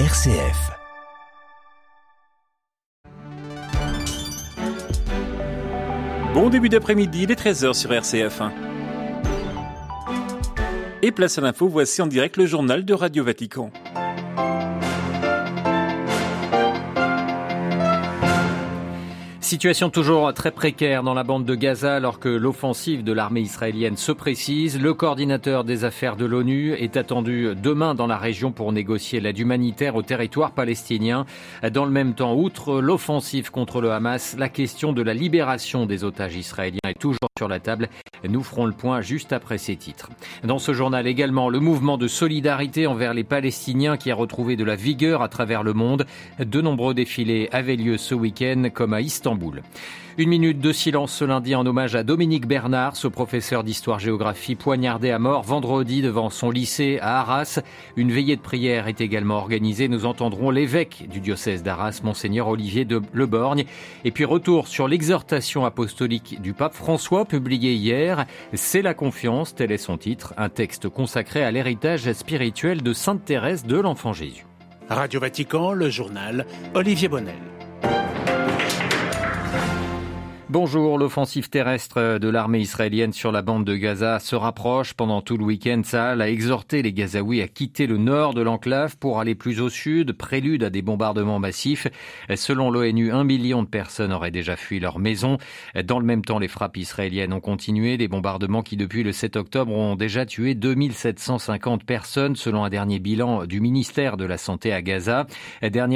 RCF. Bon début d'après-midi, il est 13h sur RCF1. Et place à l'info, voici en direct le journal de Radio Vatican. Situation toujours très précaire dans la bande de Gaza alors que l'offensive de l'armée israélienne se précise. Le coordinateur des affaires de l'ONU est attendu demain dans la région pour négocier l'aide humanitaire au territoire palestinien. Dans le même temps, outre l'offensive contre le Hamas, la question de la libération des otages israéliens est toujours sur la table. Nous ferons le point juste après ces titres. Dans ce journal également, le mouvement de solidarité envers les Palestiniens qui a retrouvé de la vigueur à travers le monde. De nombreux défilés avaient lieu ce week-end comme à Istanbul. Une minute de silence ce lundi en hommage à Dominique Bernard, ce professeur d'histoire-géographie poignardé à mort vendredi devant son lycée à Arras. Une veillée de prière est également organisée. Nous entendrons l'évêque du diocèse d'Arras, monseigneur Olivier de Leborgne. Et puis retour sur l'exhortation apostolique du pape François publiée hier. C'est la confiance, tel est son titre, un texte consacré à l'héritage spirituel de Sainte Thérèse de l'Enfant Jésus. Radio Vatican, le journal Olivier Bonnel. Bonjour, l'offensive terrestre de l'armée israélienne sur la bande de Gaza se rapproche. Pendant tout le week-end, Saal a exhorté les Gazaouis à quitter le nord de l'enclave pour aller plus au sud, prélude à des bombardements massifs. Selon l'ONU, un million de personnes auraient déjà fui leur maison. Dans le même temps, les frappes israéliennes ont continué, des bombardements qui depuis le 7 octobre ont déjà tué 2750 personnes selon un dernier bilan du ministère de la Santé à Gaza.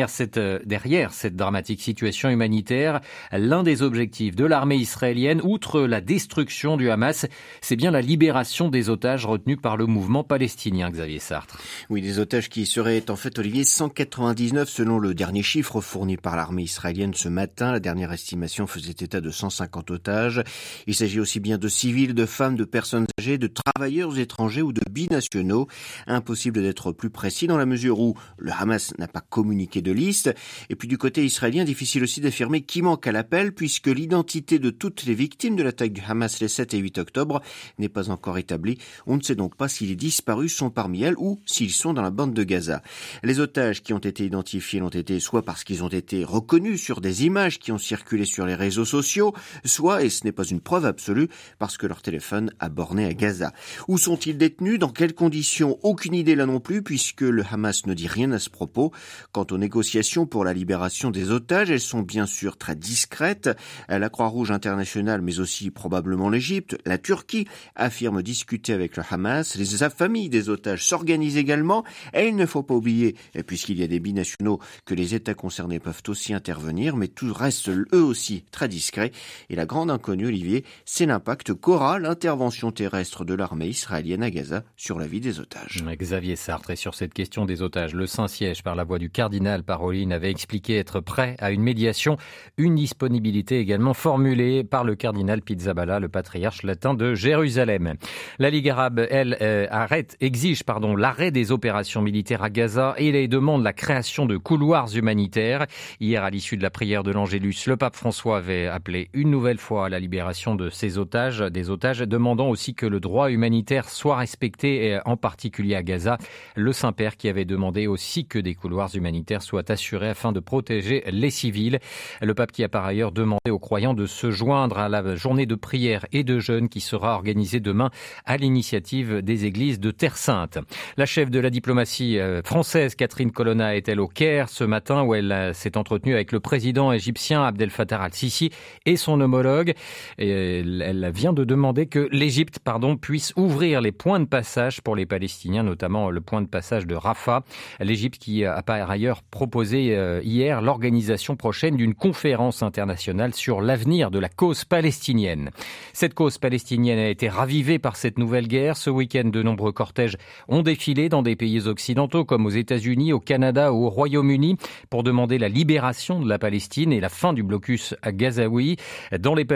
Cette, derrière cette dramatique situation humanitaire, l'un des objectifs de l'armée israélienne, outre la destruction du Hamas, c'est bien la libération des otages retenus par le mouvement palestinien, Xavier Sartre. Oui, des otages qui seraient en fait, Olivier, 199 selon le dernier chiffre fourni par l'armée israélienne ce matin. La dernière estimation faisait état de 150 otages. Il s'agit aussi bien de civils, de femmes, de personnes âgées, de travailleurs étrangers ou de binationaux. Impossible d'être plus précis dans la mesure où le Hamas n'a pas communiqué de liste. Et puis du côté israélien, difficile aussi d'affirmer qui manque à l'appel puisque l'identité de toutes les victimes de l'attaque du Hamas les 7 et 8 octobre n'est pas encore établie. On ne sait donc pas si les disparus sont parmi elles ou s'ils sont dans la bande de Gaza. Les otages qui ont été identifiés l'ont été soit parce qu'ils ont été reconnus sur des images qui ont circulé sur les réseaux sociaux, soit, et ce n'est pas une preuve absolue, parce que leur téléphone a borné à Gaza. Où sont-ils détenus? Dans quelles conditions? Aucune idée là non plus, puisque le Hamas ne dit rien à ce propos. Quant aux négociations pour la libération des otages, elles sont bien sûr très discrètes. La Croix-Rouge internationale, mais aussi probablement l'Égypte, la Turquie, affirment discuter avec le Hamas. Les familles des otages s'organisent également. Et il ne faut pas oublier, puisqu'il y a des binationaux, que les États concernés peuvent aussi intervenir, mais tout reste eux aussi très discret. Et la grande inconnue, Olivier, c'est l'impact qu'aura l'intervention terrestre de l'armée israélienne à Gaza sur la vie des otages. Xavier Sartre, et sur cette question des otages, le Saint-Siège, par la voix du cardinal Paroline, avait expliqué être prêt à une médiation, une disponibilité également formulée par le cardinal Pizzaballa, le patriarche latin de Jérusalem. La Ligue arabe, elle, euh, arrête, exige pardon, l'arrêt des opérations militaires à Gaza et les demande la création de couloirs humanitaires. Hier, à l'issue de la prière de l'Angélus, le pape François avait appelé une nouvelle fois à la libération de ces otages, des otages, demandant aussi que le droit humanitaire soit respecté, en particulier à Gaza. Le Saint-Père qui avait demandé aussi que des couloirs humanitaires soient assurés afin de protéger les civils. Le pape qui a par ailleurs demandé aux croyants se joindre à la journée de prière et de jeûne qui sera organisée demain à l'initiative des églises de Terre Sainte. La chef de la diplomatie euh, française, Catherine Colonna, est-elle au Caire ce matin où elle euh, s'est entretenue avec le président égyptien Abdel Fattah al-Sisi et son homologue? Elle vient de demander que l'Égypte, puisse ouvrir les points de passage pour les Palestiniens, notamment le point de passage de Rafah. L'Égypte qui a par ailleurs proposé euh, hier l'organisation prochaine d'une conférence internationale sur l'avenir de la cause palestinienne. Cette cause palestinienne a été ravivée par cette nouvelle guerre. Ce week-end, de nombreux cortèges ont défilé dans des pays occidentaux comme aux États-Unis, au Canada ou au Royaume-Uni pour demander la libération de la Palestine et la fin du blocus à Gazaoui. Dans les,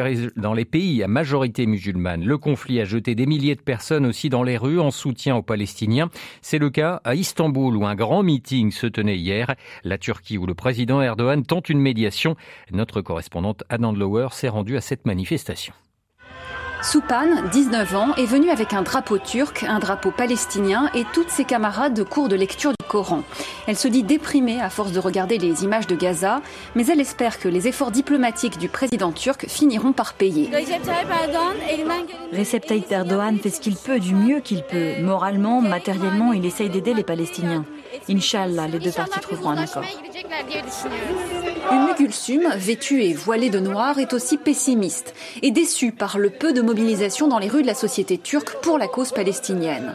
pays à majorité musulmane, le conflit a jeté des milliers de personnes aussi dans les rues en soutien aux Palestiniens. C'est le cas à Istanbul où un grand meeting se tenait hier. La Turquie où le président Erdogan tente une médiation. Notre correspondante Anand Lower s'est rendue à cette manifestation. Soupan, 19 ans, est venu avec un drapeau turc, un drapeau palestinien et toutes ses camarades de cours de lecture du Coran. Elle se dit déprimée à force de regarder les images de Gaza, mais elle espère que les efforts diplomatiques du président turc finiront par payer. Recep Tayyip Erdogan fait ce qu'il peut du mieux qu'il peut. Moralement, matériellement, il essaye d'aider les Palestiniens. Inch'Allah, les deux parties trouveront un accord. Gulsum, vêtue et voilée de noir, est aussi pessimiste et déçue par le peu de mobilisation dans les rues de la société turque pour la cause palestinienne.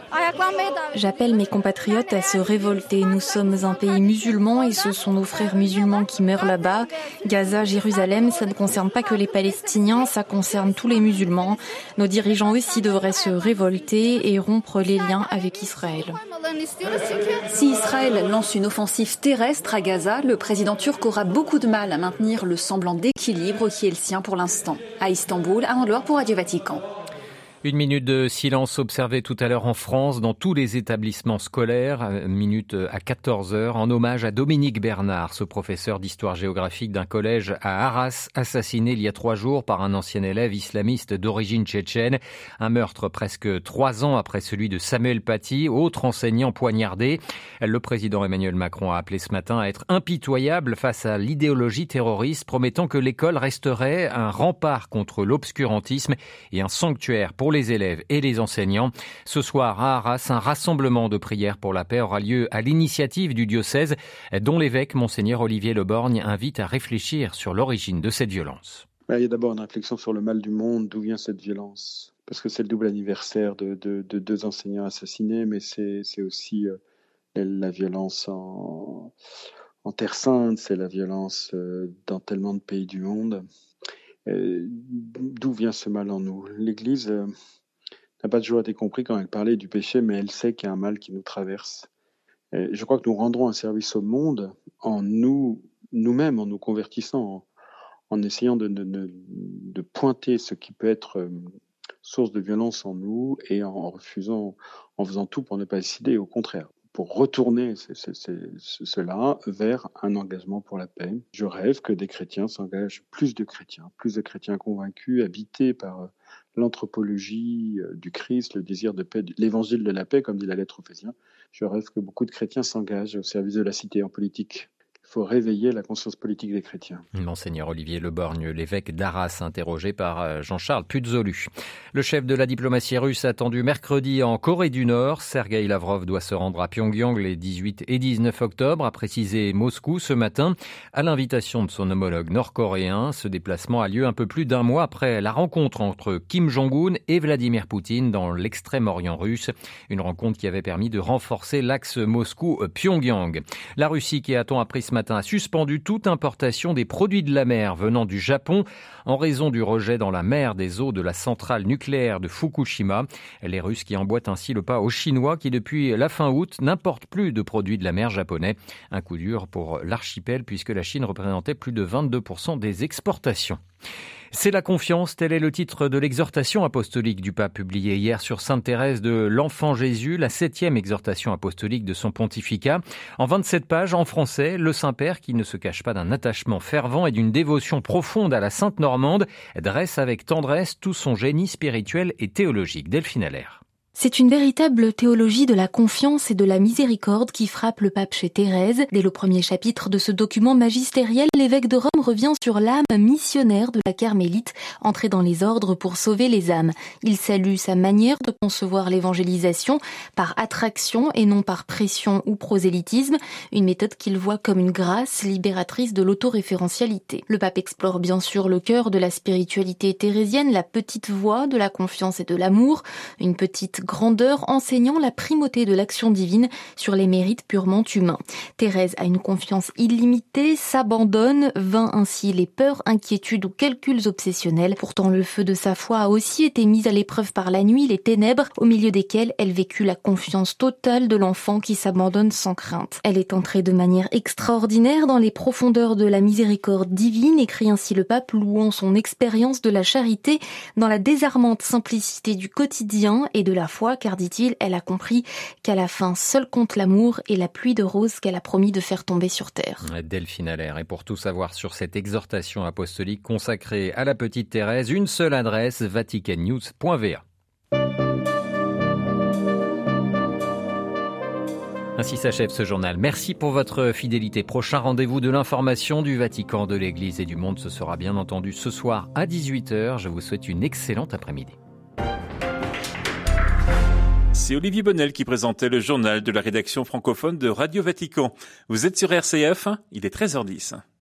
J'appelle mes compatriotes à se révolter. Nous sommes un pays musulman et ce sont nos frères musulmans qui meurent là-bas. Gaza, Jérusalem, ça ne concerne pas que les Palestiniens, ça concerne tous les musulmans. Nos dirigeants aussi devraient se révolter et rompre les liens avec Israël. Si Israël lance une offensive terrestre à Gaza, le président turc aura beaucoup de mal à maintenir le semblant d'équilibre qui est le sien pour l'instant. À Istanbul, à Andorre pour Radio Vatican. Une minute de silence observée tout à l'heure en France dans tous les établissements scolaires, euh, minute à 14 heures, en hommage à Dominique Bernard, ce professeur d'histoire géographique d'un collège à Arras, assassiné il y a trois jours par un ancien élève islamiste d'origine tchétchène. Un meurtre presque trois ans après celui de Samuel Paty, autre enseignant poignardé. Le président Emmanuel Macron a appelé ce matin à être impitoyable face à l'idéologie terroriste, promettant que l'école resterait un rempart contre l'obscurantisme et un sanctuaire pour les élèves et les enseignants. Ce soir à Arras, un rassemblement de prières pour la paix aura lieu à l'initiative du diocèse dont l'évêque monseigneur Olivier Leborgne invite à réfléchir sur l'origine de cette violence. Il y a d'abord une réflexion sur le mal du monde, d'où vient cette violence? Parce que c'est le double anniversaire de, deux enseignants assassinés, mais c'est aussi euh, la violence en, en Terre Sainte, c'est la violence euh, dans tellement de pays du monde. Euh, d'où vient ce mal en nous? L'Église euh, n'a pas toujours été compris quand elle parlait du péché, mais elle sait qu'il y a un mal qui nous traverse. je crois que nous rendrons un service au monde en nous, nous-mêmes, en nous convertissant, en, essayant de, de, pointer ce qui peut être euh, source de violence en nous et en refusant, en faisant tout pour ne pas décider, au contraire pour retourner cela vers un engagement pour la paix. Je rêve que des chrétiens s'engagent, plus de chrétiens, plus de chrétiens convaincus, habités par euh, l'anthropologie euh, du Christ, le désir de paix, l'évangile de la paix, comme dit la lettre aux. Je rêve que beaucoup de chrétiens s'engagent au service de la cité en politique faut réveiller la conscience politique des chrétiens. Monseigneur Olivier Leborgne, l'évêque d'Arras, interrogé par euh, Jean-Charles Puzolu. Le chef de la diplomatie russe attendu mercredi en Corée du Nord. Sergei Lavrov doit se rendre à Pyongyang les 18 et 19 octobre, a précisé Moscou ce matin, à l'invitation de son homologue nord-coréen. Ce déplacement a lieu un peu plus d'un mois après la rencontre entre Kim Jong-un et Vladimir Poutine dans l'extrême-orient russe. Une rencontre qui avait permis de renforcer l'axe Moscou-Pyongyang. La Russie qui attend appris ce matin a suspendu toute importation des produits de la mer venant du Japon en raison du rejet dans la mer des eaux de la centrale nucléaire de Fukushima. Les Russes qui emboîtent ainsi le pas aux Chinois qui depuis la fin août n'importent plus de produits de la mer japonais. Un coup dur pour l'archipel puisque la Chine représentait plus de 22% des exportations. C'est la confiance, tel est le titre de l'exhortation apostolique du pape publiée hier sur Sainte Thérèse de l'Enfant Jésus, la septième exhortation apostolique de son pontificat. En 27 pages, en français, le Saint-Père, qui ne se cache pas d'un attachement fervent et d'une dévotion profonde à la Sainte Normande, dresse avec tendresse tout son génie spirituel et théologique. Delphine Allaire. C'est une véritable théologie de la confiance et de la miséricorde qui frappe le pape chez Thérèse. Dès le premier chapitre de ce document magistériel, l'évêque de Rome revient sur l'âme missionnaire de la carmélite, entrée dans les ordres pour sauver les âmes. Il salue sa manière de concevoir l'évangélisation par attraction et non par pression ou prosélytisme, une méthode qu'il voit comme une grâce libératrice de l'autoréférentialité. Le pape explore bien sûr le cœur de la spiritualité thérésienne, la petite voix de la confiance et de l'amour, une petite grandeur enseignant la primauté de l'action divine sur les mérites purement humains. Thérèse a une confiance illimitée, s'abandonne, vainc ainsi les peurs, inquiétudes ou calculs obsessionnels. Pourtant, le feu de sa foi a aussi été mis à l'épreuve par la nuit, les ténèbres, au milieu desquelles elle vécut la confiance totale de l'enfant qui s'abandonne sans crainte. Elle est entrée de manière extraordinaire dans les profondeurs de la miséricorde divine, écrit ainsi le pape, louant son expérience de la charité dans la désarmante simplicité du quotidien et de la car dit-il, elle a compris qu'à la fin, seul compte l'amour et la pluie de roses qu'elle a promis de faire tomber sur terre. Delphine Allaire. Et pour tout savoir sur cette exhortation apostolique consacrée à la petite Thérèse, une seule adresse, vaticannews.va. Ainsi s'achève ce journal. Merci pour votre fidélité. Prochain rendez-vous de l'information du Vatican, de l'Église et du monde. Ce sera bien entendu ce soir à 18h. Je vous souhaite une excellente après-midi. C'est Olivier Bonnel qui présentait le journal de la rédaction francophone de Radio Vatican. Vous êtes sur RCF, il est 13h10.